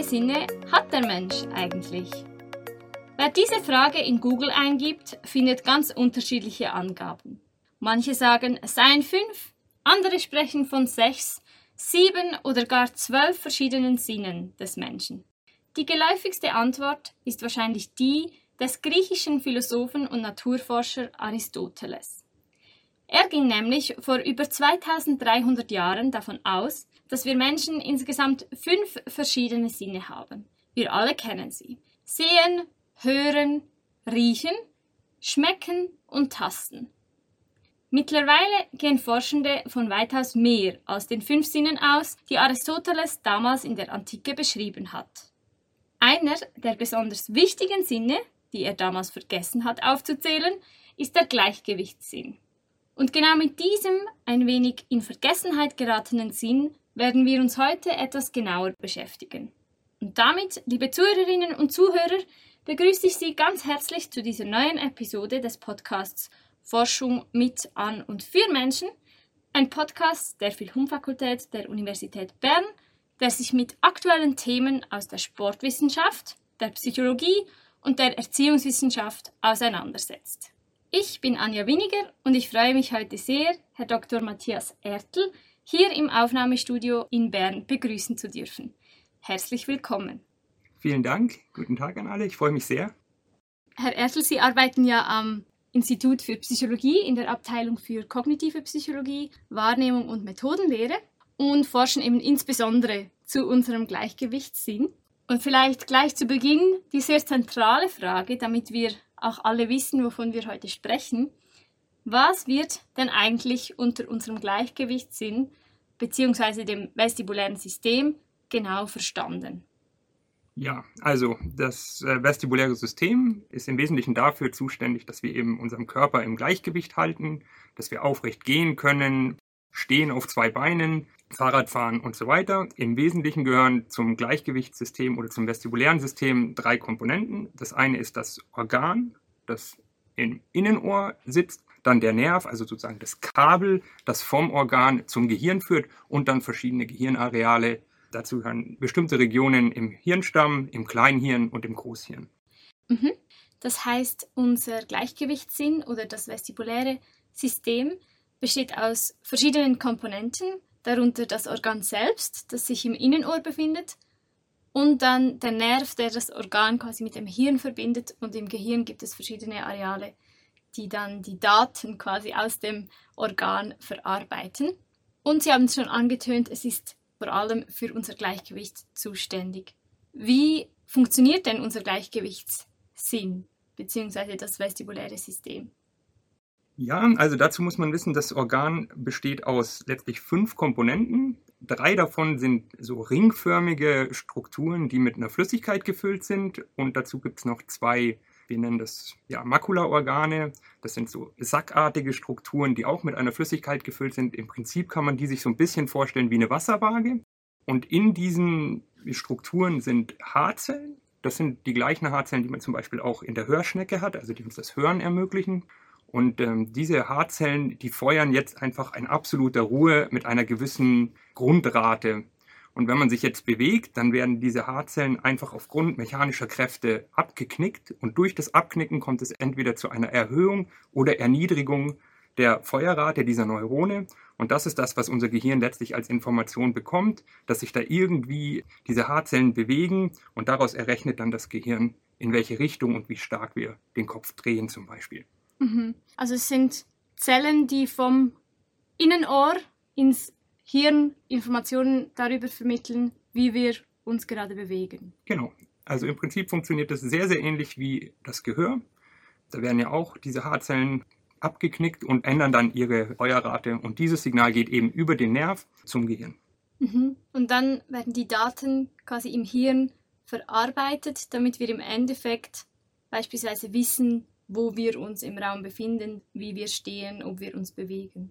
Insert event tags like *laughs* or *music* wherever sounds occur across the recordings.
viele Sinne hat der Mensch eigentlich? Wer diese Frage in Google eingibt, findet ganz unterschiedliche Angaben. Manche sagen, es seien fünf, andere sprechen von sechs, sieben oder gar zwölf verschiedenen Sinnen des Menschen. Die geläufigste Antwort ist wahrscheinlich die des griechischen Philosophen und Naturforscher Aristoteles. Er ging nämlich vor über 2300 Jahren davon aus, dass wir Menschen insgesamt fünf verschiedene Sinne haben. Wir alle kennen sie. Sehen, hören, riechen, schmecken und tasten. Mittlerweile gehen Forschende von weitaus mehr als den fünf Sinnen aus, die Aristoteles damals in der Antike beschrieben hat. Einer der besonders wichtigen Sinne, die er damals vergessen hat aufzuzählen, ist der Gleichgewichtssinn. Und genau mit diesem ein wenig in Vergessenheit geratenen Sinn werden wir uns heute etwas genauer beschäftigen. Und damit, liebe Zuhörerinnen und Zuhörer, begrüße ich Sie ganz herzlich zu dieser neuen Episode des Podcasts Forschung mit, an und für Menschen, ein Podcast der Philhum-Fakultät der Universität Bern, der sich mit aktuellen Themen aus der Sportwissenschaft, der Psychologie und der Erziehungswissenschaft auseinandersetzt. Ich bin Anja Winiger und ich freue mich heute sehr, Herr Dr. Matthias Ertl hier im Aufnahmestudio in Bern begrüßen zu dürfen. Herzlich willkommen. Vielen Dank. Guten Tag an alle. Ich freue mich sehr. Herr Ertl, Sie arbeiten ja am Institut für Psychologie in der Abteilung für kognitive Psychologie, Wahrnehmung und Methodenlehre und forschen eben insbesondere zu unserem Gleichgewichtssinn. Und vielleicht gleich zu Beginn die sehr zentrale Frage, damit wir auch alle wissen, wovon wir heute sprechen. Was wird denn eigentlich unter unserem Gleichgewichtssinn bzw. dem vestibulären System genau verstanden? Ja, also das äh, vestibuläre System ist im Wesentlichen dafür zuständig, dass wir eben unseren Körper im Gleichgewicht halten, dass wir aufrecht gehen können, stehen auf zwei Beinen, Fahrrad fahren und so weiter. Im Wesentlichen gehören zum Gleichgewichtssystem oder zum vestibulären System drei Komponenten. Das eine ist das Organ, das im Innenohr sitzt, dann der Nerv, also sozusagen das Kabel, das vom Organ zum Gehirn führt und dann verschiedene Gehirnareale. Dazu gehören bestimmte Regionen im Hirnstamm, im Kleinhirn und im Großhirn. Mhm. Das heißt, unser Gleichgewichtssinn oder das vestibuläre System besteht aus verschiedenen Komponenten, darunter das Organ selbst, das sich im Innenohr befindet, und dann der Nerv, der das Organ quasi mit dem Hirn verbindet. Und im Gehirn gibt es verschiedene Areale, die dann die Daten quasi aus dem Organ verarbeiten. Und Sie haben es schon angetönt, es ist vor allem für unser Gleichgewicht zuständig. Wie funktioniert denn unser Gleichgewichtssinn bzw. das vestibuläre System? Ja, also dazu muss man wissen, das Organ besteht aus letztlich fünf Komponenten. Drei davon sind so ringförmige Strukturen, die mit einer Flüssigkeit gefüllt sind. Und dazu gibt es noch zwei, wir nennen das ja, Makulaorgane. Das sind so sackartige Strukturen, die auch mit einer Flüssigkeit gefüllt sind. Im Prinzip kann man die sich so ein bisschen vorstellen wie eine Wasserwaage. Und in diesen Strukturen sind Haarzellen. Das sind die gleichen Haarzellen, die man zum Beispiel auch in der Hörschnecke hat, also die uns das Hören ermöglichen. Und ähm, diese Haarzellen, die feuern jetzt einfach in absoluter Ruhe mit einer gewissen Grundrate. Und wenn man sich jetzt bewegt, dann werden diese Haarzellen einfach aufgrund mechanischer Kräfte abgeknickt. Und durch das Abknicken kommt es entweder zu einer Erhöhung oder Erniedrigung der Feuerrate dieser Neurone. Und das ist das, was unser Gehirn letztlich als Information bekommt, dass sich da irgendwie diese Haarzellen bewegen und daraus errechnet dann das Gehirn, in welche Richtung und wie stark wir den Kopf drehen zum Beispiel. Mhm. Also es sind Zellen, die vom Innenohr ins Hirn Informationen darüber vermitteln, wie wir uns gerade bewegen. Genau. Also im Prinzip funktioniert das sehr, sehr ähnlich wie das Gehör. Da werden ja auch diese Haarzellen abgeknickt und ändern dann ihre Feuerrate. Und dieses Signal geht eben über den Nerv zum Gehirn. Mhm. Und dann werden die Daten quasi im Hirn verarbeitet, damit wir im Endeffekt beispielsweise wissen, wo wir uns im Raum befinden, wie wir stehen, ob wir uns bewegen.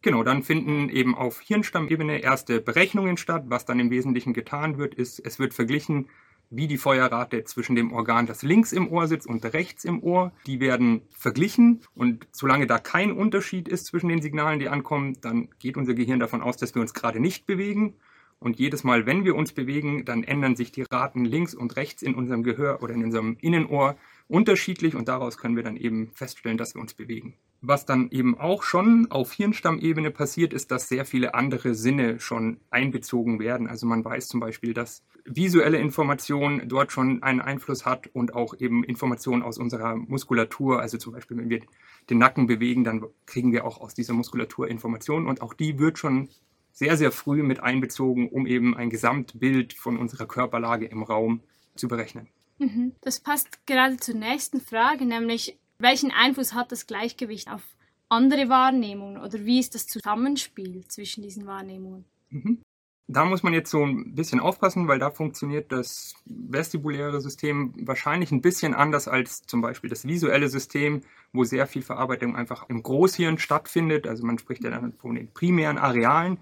Genau, dann finden eben auf Hirnstammebene erste Berechnungen statt. Was dann im Wesentlichen getan wird, ist, es wird verglichen, wie die Feuerrate zwischen dem Organ, das links im Ohr sitzt und rechts im Ohr, die werden verglichen. Und solange da kein Unterschied ist zwischen den Signalen, die ankommen, dann geht unser Gehirn davon aus, dass wir uns gerade nicht bewegen. Und jedes Mal, wenn wir uns bewegen, dann ändern sich die Raten links und rechts in unserem Gehör oder in unserem Innenohr unterschiedlich und daraus können wir dann eben feststellen, dass wir uns bewegen. Was dann eben auch schon auf Hirnstammebene passiert, ist, dass sehr viele andere Sinne schon einbezogen werden. Also man weiß zum Beispiel, dass visuelle Information dort schon einen Einfluss hat und auch eben Informationen aus unserer Muskulatur. Also zum Beispiel, wenn wir den Nacken bewegen, dann kriegen wir auch aus dieser Muskulatur Informationen und auch die wird schon sehr, sehr früh mit einbezogen, um eben ein Gesamtbild von unserer Körperlage im Raum zu berechnen. Mhm. Das passt gerade zur nächsten Frage, nämlich welchen Einfluss hat das Gleichgewicht auf andere Wahrnehmungen oder wie ist das Zusammenspiel zwischen diesen Wahrnehmungen? Mhm. Da muss man jetzt so ein bisschen aufpassen, weil da funktioniert das vestibuläre System wahrscheinlich ein bisschen anders als zum Beispiel das visuelle System, wo sehr viel Verarbeitung einfach im Großhirn stattfindet. Also man spricht ja dann von den primären Arealen.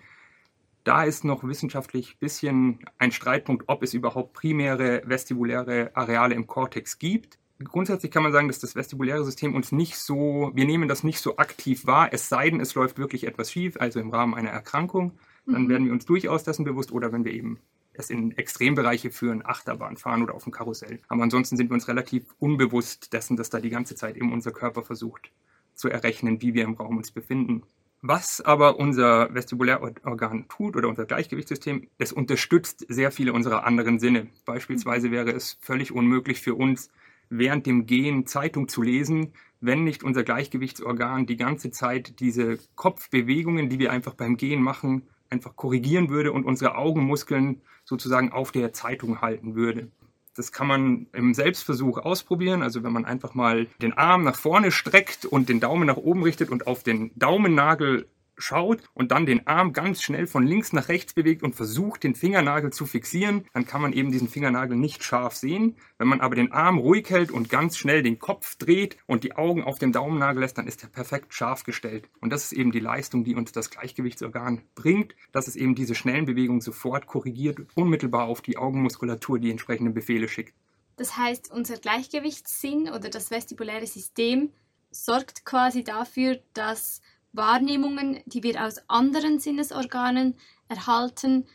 Da ist noch wissenschaftlich ein bisschen ein Streitpunkt, ob es überhaupt primäre vestibuläre Areale im Kortex gibt. Grundsätzlich kann man sagen, dass das vestibuläre System uns nicht so, wir nehmen das nicht so aktiv wahr, es sei denn, es läuft wirklich etwas schief, also im Rahmen einer Erkrankung. Dann mhm. werden wir uns durchaus dessen bewusst oder wenn wir eben es in Extrembereiche führen, Achterbahn fahren oder auf dem Karussell. Aber ansonsten sind wir uns relativ unbewusst dessen, dass da die ganze Zeit eben unser Körper versucht zu errechnen, wie wir im Raum uns befinden. Was aber unser Vestibulärorgan tut oder unser Gleichgewichtssystem, es unterstützt sehr viele unserer anderen Sinne. Beispielsweise wäre es völlig unmöglich für uns, während dem Gehen Zeitung zu lesen, wenn nicht unser Gleichgewichtsorgan die ganze Zeit diese Kopfbewegungen, die wir einfach beim Gehen machen, einfach korrigieren würde und unsere Augenmuskeln sozusagen auf der Zeitung halten würde. Das kann man im Selbstversuch ausprobieren. Also wenn man einfach mal den Arm nach vorne streckt und den Daumen nach oben richtet und auf den Daumennagel schaut und dann den Arm ganz schnell von links nach rechts bewegt und versucht, den Fingernagel zu fixieren, dann kann man eben diesen Fingernagel nicht scharf sehen. Wenn man aber den Arm ruhig hält und ganz schnell den Kopf dreht und die Augen auf dem Daumennagel lässt, dann ist er perfekt scharf gestellt. Und das ist eben die Leistung, die uns das Gleichgewichtsorgan bringt, dass es eben diese schnellen Bewegungen sofort korrigiert, unmittelbar auf die Augenmuskulatur die entsprechenden Befehle schickt. Das heißt, unser Gleichgewichtssinn oder das vestibuläre System sorgt quasi dafür, dass Wahrnehmungen, die wir aus anderen Sinnesorganen erhalten,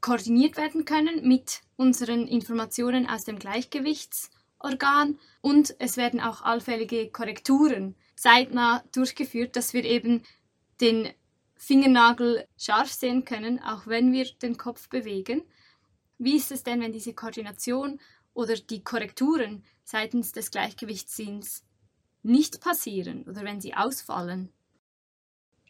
koordiniert werden können mit unseren Informationen aus dem Gleichgewichtsorgan und es werden auch allfällige Korrekturen zeitnah durchgeführt, dass wir eben den Fingernagel scharf sehen können, auch wenn wir den Kopf bewegen. Wie ist es denn, wenn diese Koordination oder die Korrekturen seitens des Gleichgewichtssinns nicht passieren oder wenn sie ausfallen?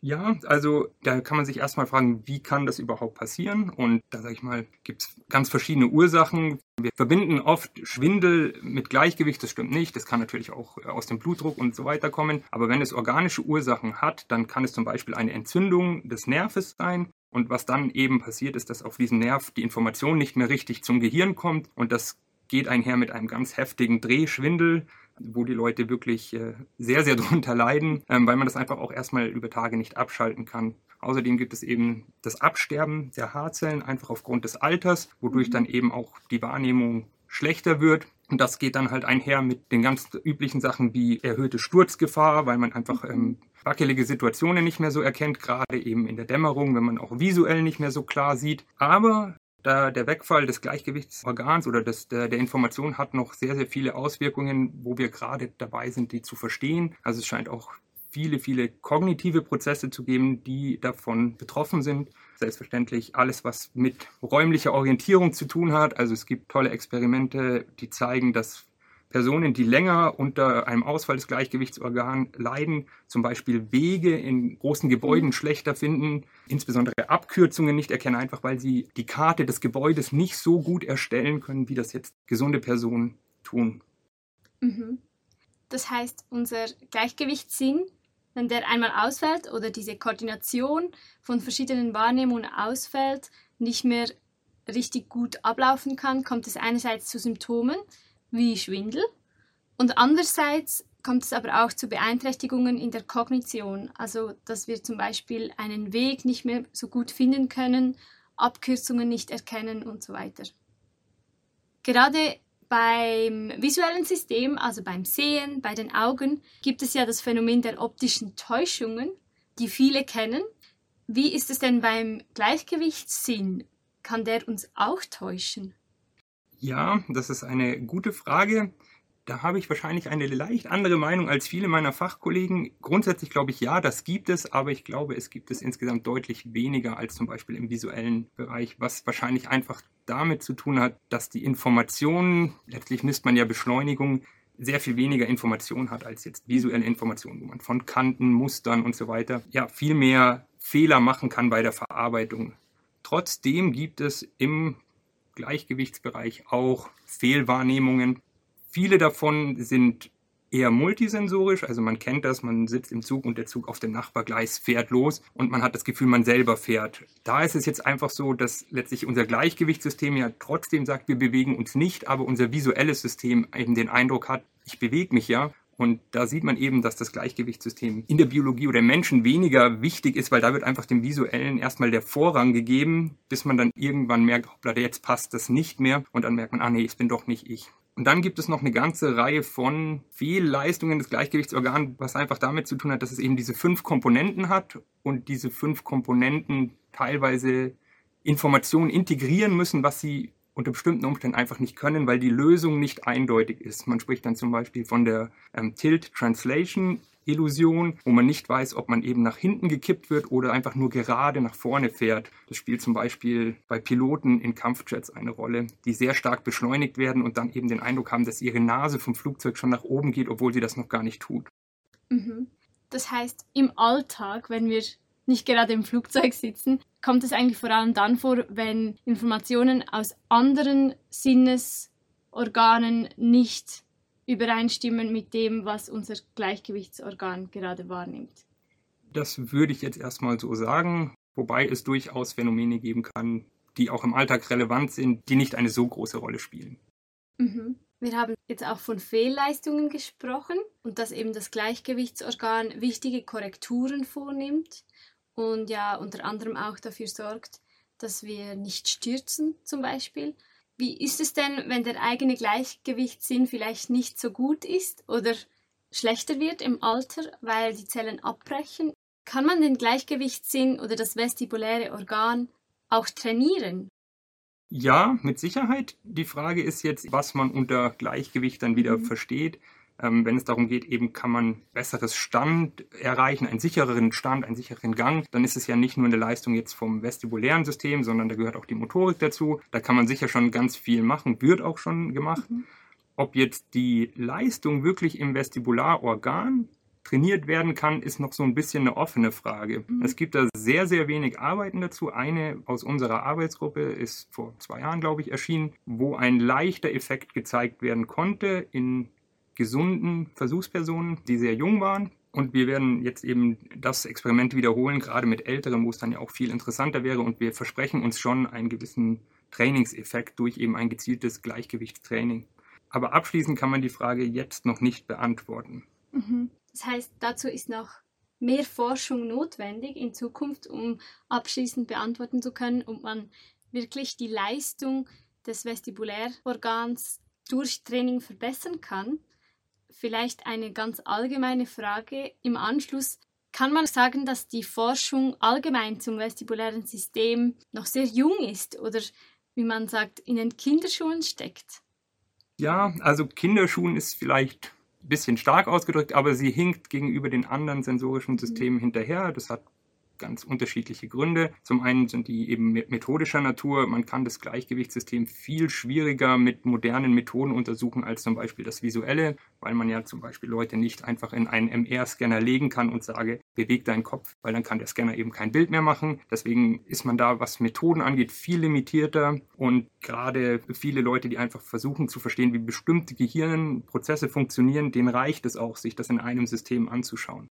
Ja, also da kann man sich erstmal fragen, wie kann das überhaupt passieren? Und da sage ich mal, gibt es ganz verschiedene Ursachen. Wir verbinden oft Schwindel mit Gleichgewicht, das stimmt nicht. Das kann natürlich auch aus dem Blutdruck und so weiter kommen. Aber wenn es organische Ursachen hat, dann kann es zum Beispiel eine Entzündung des Nerves sein. Und was dann eben passiert, ist, dass auf diesen Nerv die Information nicht mehr richtig zum Gehirn kommt. Und das geht einher mit einem ganz heftigen Drehschwindel wo die Leute wirklich äh, sehr, sehr *laughs* drunter leiden, ähm, weil man das einfach auch erstmal über Tage nicht abschalten kann. Außerdem gibt es eben das Absterben der Haarzellen einfach aufgrund des Alters, wodurch mhm. dann eben auch die Wahrnehmung schlechter wird. Und das geht dann halt einher mit den ganz üblichen Sachen wie erhöhte Sturzgefahr, weil man einfach mhm. ähm, wackelige Situationen nicht mehr so erkennt, gerade eben in der Dämmerung, wenn man auch visuell nicht mehr so klar sieht. Aber da der Wegfall des Gleichgewichtsorgans oder des, der, der Information hat noch sehr, sehr viele Auswirkungen, wo wir gerade dabei sind, die zu verstehen. Also es scheint auch viele, viele kognitive Prozesse zu geben, die davon betroffen sind. Selbstverständlich alles, was mit räumlicher Orientierung zu tun hat. Also es gibt tolle Experimente, die zeigen, dass Personen, die länger unter einem Ausfall des Gleichgewichtsorgans leiden, zum Beispiel Wege in großen Gebäuden mhm. schlechter finden, insbesondere Abkürzungen nicht erkennen, einfach weil sie die Karte des Gebäudes nicht so gut erstellen können, wie das jetzt gesunde Personen tun. Mhm. Das heißt, unser Gleichgewichtssinn, wenn der einmal ausfällt oder diese Koordination von verschiedenen Wahrnehmungen ausfällt, nicht mehr richtig gut ablaufen kann, kommt es einerseits zu Symptomen, wie Schwindel. Und andererseits kommt es aber auch zu Beeinträchtigungen in der Kognition, also dass wir zum Beispiel einen Weg nicht mehr so gut finden können, Abkürzungen nicht erkennen und so weiter. Gerade beim visuellen System, also beim Sehen, bei den Augen, gibt es ja das Phänomen der optischen Täuschungen, die viele kennen. Wie ist es denn beim Gleichgewichtssinn? kann der uns auch täuschen? Ja, das ist eine gute Frage. Da habe ich wahrscheinlich eine leicht andere Meinung als viele meiner Fachkollegen. Grundsätzlich glaube ich, ja, das gibt es, aber ich glaube, es gibt es insgesamt deutlich weniger als zum Beispiel im visuellen Bereich, was wahrscheinlich einfach damit zu tun hat, dass die Informationen, letztlich misst man ja Beschleunigung, sehr viel weniger Information hat als jetzt visuelle Informationen, wo man von Kanten, Mustern und so weiter ja viel mehr Fehler machen kann bei der Verarbeitung. Trotzdem gibt es im Gleichgewichtsbereich auch Fehlwahrnehmungen, Viele davon sind eher multisensorisch, also man kennt das, man sitzt im Zug und der Zug auf dem Nachbargleis fährt los und man hat das Gefühl, man selber fährt. Da ist es jetzt einfach so, dass letztlich unser Gleichgewichtssystem ja trotzdem sagt, wir bewegen uns nicht, aber unser visuelles System eben den Eindruck hat, ich bewege mich ja. Und da sieht man eben, dass das Gleichgewichtssystem in der Biologie oder Menschen weniger wichtig ist, weil da wird einfach dem Visuellen erstmal der Vorrang gegeben, bis man dann irgendwann merkt, hoppla, jetzt passt das nicht mehr. Und dann merkt man, ah nee, es bin doch nicht ich. Und dann gibt es noch eine ganze Reihe von Fehlleistungen des Gleichgewichtsorgans, was einfach damit zu tun hat, dass es eben diese fünf Komponenten hat und diese fünf Komponenten teilweise Informationen integrieren müssen, was sie unter bestimmten Umständen einfach nicht können, weil die Lösung nicht eindeutig ist. Man spricht dann zum Beispiel von der ähm, Tilt Translation Illusion, wo man nicht weiß, ob man eben nach hinten gekippt wird oder einfach nur gerade nach vorne fährt. Das spielt zum Beispiel bei Piloten in Kampfjets eine Rolle, die sehr stark beschleunigt werden und dann eben den Eindruck haben, dass ihre Nase vom Flugzeug schon nach oben geht, obwohl sie das noch gar nicht tut. Mhm. Das heißt, im Alltag, wenn wir nicht gerade im Flugzeug sitzen, kommt es eigentlich vor allem dann vor, wenn Informationen aus anderen Sinnesorganen nicht übereinstimmen mit dem, was unser Gleichgewichtsorgan gerade wahrnimmt. Das würde ich jetzt erstmal so sagen, wobei es durchaus Phänomene geben kann, die auch im Alltag relevant sind, die nicht eine so große Rolle spielen. Mhm. Wir haben jetzt auch von Fehlleistungen gesprochen und dass eben das Gleichgewichtsorgan wichtige Korrekturen vornimmt und ja unter anderem auch dafür sorgt, dass wir nicht stürzen zum Beispiel wie ist es denn, wenn der eigene Gleichgewichtssinn vielleicht nicht so gut ist oder schlechter wird im Alter, weil die Zellen abbrechen? Kann man den Gleichgewichtssinn oder das vestibuläre Organ auch trainieren? Ja, mit Sicherheit. Die Frage ist jetzt, was man unter Gleichgewicht dann wieder mhm. versteht. Ähm, wenn es darum geht, eben kann man besseres Stand erreichen, einen sichereren Stand, einen sicheren Gang, dann ist es ja nicht nur eine Leistung jetzt vom vestibulären System, sondern da gehört auch die Motorik dazu. Da kann man sicher schon ganz viel machen, wird auch schon gemacht. Mhm. Ob jetzt die Leistung wirklich im Vestibularorgan trainiert werden kann, ist noch so ein bisschen eine offene Frage. Mhm. Es gibt da sehr, sehr wenig Arbeiten dazu. Eine aus unserer Arbeitsgruppe ist vor zwei Jahren, glaube ich, erschienen, wo ein leichter Effekt gezeigt werden konnte in gesunden Versuchspersonen, die sehr jung waren. Und wir werden jetzt eben das Experiment wiederholen, gerade mit Älteren, wo es dann ja auch viel interessanter wäre. Und wir versprechen uns schon einen gewissen Trainingseffekt durch eben ein gezieltes Gleichgewichtstraining. Aber abschließend kann man die Frage jetzt noch nicht beantworten. Mhm. Das heißt, dazu ist noch mehr Forschung notwendig in Zukunft, um abschließend beantworten zu können, ob man wirklich die Leistung des Vestibulärorgans durch Training verbessern kann vielleicht eine ganz allgemeine Frage im Anschluss. Kann man sagen, dass die Forschung allgemein zum vestibulären System noch sehr jung ist oder wie man sagt, in den Kinderschuhen steckt? Ja, also Kinderschuhen ist vielleicht ein bisschen stark ausgedrückt, aber sie hinkt gegenüber den anderen sensorischen Systemen mhm. hinterher. Das hat ganz unterschiedliche Gründe. Zum einen sind die eben methodischer Natur. Man kann das Gleichgewichtssystem viel schwieriger mit modernen Methoden untersuchen als zum Beispiel das visuelle, weil man ja zum Beispiel Leute nicht einfach in einen MR-Scanner legen kann und sage, beweg deinen Kopf, weil dann kann der Scanner eben kein Bild mehr machen. Deswegen ist man da, was Methoden angeht, viel limitierter und gerade viele Leute, die einfach versuchen zu verstehen, wie bestimmte Gehirnprozesse funktionieren, denen reicht es auch, sich das in einem System anzuschauen.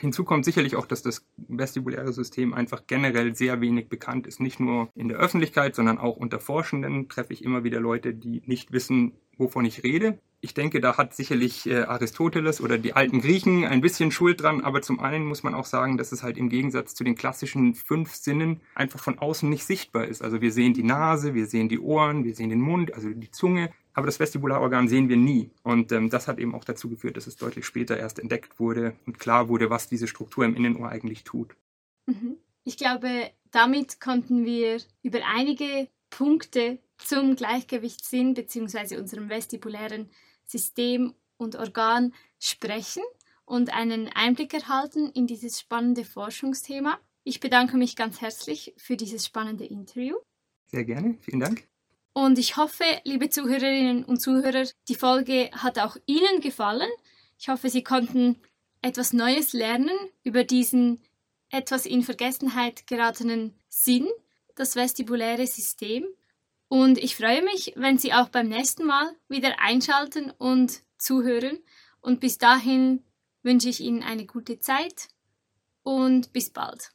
Hinzu kommt sicherlich auch, dass das vestibuläre System einfach generell sehr wenig bekannt ist. Nicht nur in der Öffentlichkeit, sondern auch unter Forschenden treffe ich immer wieder Leute, die nicht wissen, wovon ich rede. Ich denke, da hat sicherlich äh, Aristoteles oder die alten Griechen ein bisschen Schuld dran, aber zum einen muss man auch sagen, dass es halt im Gegensatz zu den klassischen fünf Sinnen einfach von außen nicht sichtbar ist. Also wir sehen die Nase, wir sehen die Ohren, wir sehen den Mund, also die Zunge, aber das Vestibularorgan sehen wir nie. Und ähm, das hat eben auch dazu geführt, dass es deutlich später erst entdeckt wurde und klar wurde, was diese Struktur im Innenohr eigentlich tut. Mhm. Ich glaube, damit konnten wir über einige Punkte zum Gleichgewichtssinn bzw. unserem vestibulären System und Organ sprechen und einen Einblick erhalten in dieses spannende Forschungsthema. Ich bedanke mich ganz herzlich für dieses spannende Interview. Sehr gerne, vielen Dank. Und ich hoffe, liebe Zuhörerinnen und Zuhörer, die Folge hat auch Ihnen gefallen. Ich hoffe, Sie konnten etwas Neues lernen über diesen etwas in Vergessenheit geratenen Sinn, das vestibuläre System. Und ich freue mich, wenn Sie auch beim nächsten Mal wieder einschalten und zuhören. Und bis dahin wünsche ich Ihnen eine gute Zeit und bis bald.